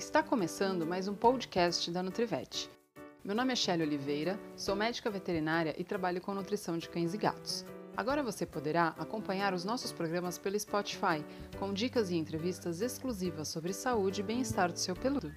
Está começando mais um podcast da Nutrivet. Meu nome é Shelly Oliveira, sou médica veterinária e trabalho com nutrição de cães e gatos. Agora você poderá acompanhar os nossos programas pelo Spotify, com dicas e entrevistas exclusivas sobre saúde e bem-estar do seu peludo.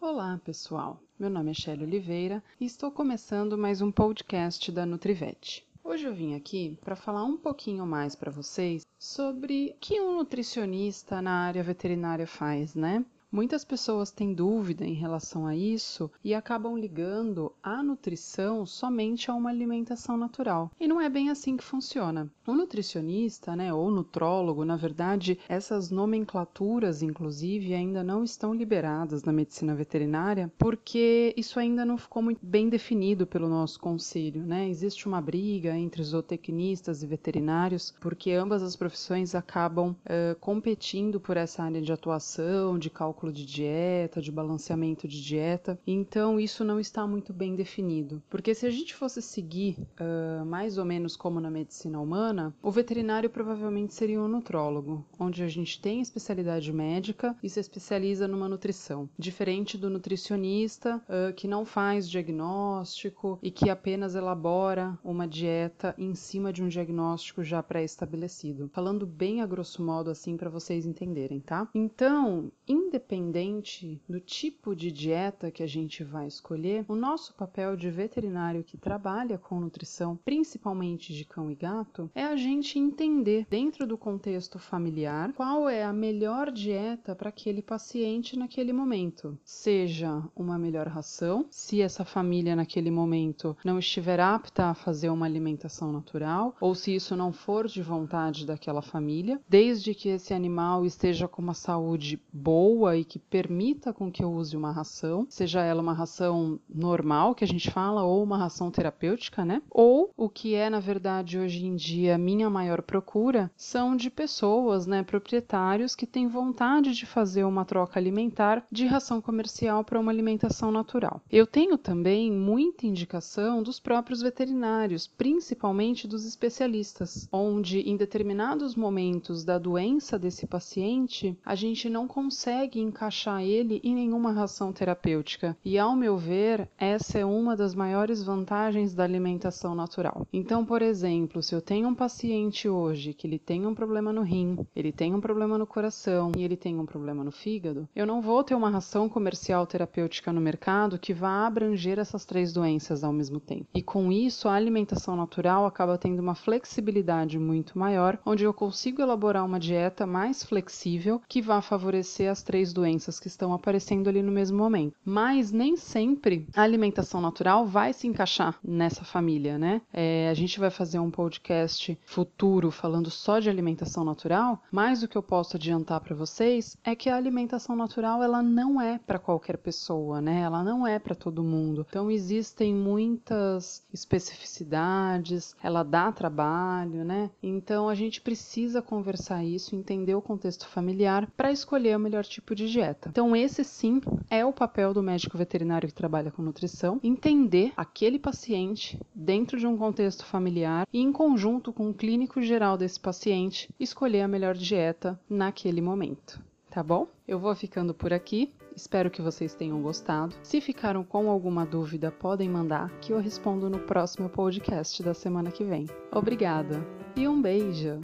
Olá, pessoal. Meu nome é Shelly Oliveira e estou começando mais um podcast da Nutrivet. Hoje eu vim aqui para falar um pouquinho mais para vocês sobre o que um nutricionista na área veterinária faz, né? Muitas pessoas têm dúvida em relação a isso e acabam ligando a nutrição somente a uma alimentação natural. E não é bem assim que funciona. O nutricionista, né, ou nutrólogo, na verdade, essas nomenclaturas, inclusive, ainda não estão liberadas na medicina veterinária, porque isso ainda não ficou muito bem definido pelo nosso conselho, né? Existe uma briga entre zootecnistas e veterinários, porque ambas as profissões acabam uh, competindo por essa área de atuação, de cálculo cálculo de dieta, de balanceamento de dieta. Então isso não está muito bem definido, porque se a gente fosse seguir uh, mais ou menos como na medicina humana, o veterinário provavelmente seria um nutrólogo, onde a gente tem especialidade médica e se especializa numa nutrição, diferente do nutricionista uh, que não faz diagnóstico e que apenas elabora uma dieta em cima de um diagnóstico já pré-estabelecido. Falando bem a grosso modo assim para vocês entenderem, tá? Então, independente independente do tipo de dieta que a gente vai escolher, o nosso papel de veterinário que trabalha com nutrição, principalmente de cão e gato, é a gente entender, dentro do contexto familiar, qual é a melhor dieta para aquele paciente naquele momento. Seja uma melhor ração, se essa família naquele momento não estiver apta a fazer uma alimentação natural, ou se isso não for de vontade daquela família, desde que esse animal esteja com uma saúde boa e que permita com que eu use uma ração, seja ela uma ração normal que a gente fala ou uma ração terapêutica, né? Ou o que é na verdade hoje em dia minha maior procura são de pessoas, né, proprietários que têm vontade de fazer uma troca alimentar de ração comercial para uma alimentação natural. Eu tenho também muita indicação dos próprios veterinários, principalmente dos especialistas, onde em determinados momentos da doença desse paciente a gente não consegue encaixar ele em nenhuma ração terapêutica. E, ao meu ver, essa é uma das maiores vantagens da alimentação natural. Então, por exemplo, se eu tenho um paciente hoje que ele tem um problema no rim, ele tem um problema no coração e ele tem um problema no fígado, eu não vou ter uma ração comercial terapêutica no mercado que vá abranger essas três doenças ao mesmo tempo. E com isso, a alimentação natural acaba tendo uma flexibilidade muito maior, onde eu consigo elaborar uma dieta mais flexível que vá favorecer as três doenças que estão aparecendo ali no mesmo momento. Mas nem sempre a alimentação natural vai se encaixar nessa família, né? É, a gente vai fazer um podcast futuro falando só de alimentação natural, mas o que eu posso adiantar para vocês é que a alimentação natural ela não é para qualquer pessoa, né? Ela não é para todo mundo. Então existem muitas especificidades, ela dá trabalho, né? Então a gente precisa conversar isso, entender o contexto familiar para escolher o melhor tipo de dieta. Então, esse sim é o papel do médico veterinário que trabalha com nutrição: entender aquele paciente dentro de um contexto familiar e, em conjunto com o clínico geral desse paciente, escolher a melhor dieta naquele momento. Tá bom? Eu vou ficando por aqui. Espero que vocês tenham gostado. Se ficaram com alguma dúvida, podem mandar que eu respondo no próximo podcast da semana que vem. Obrigada e um beijo!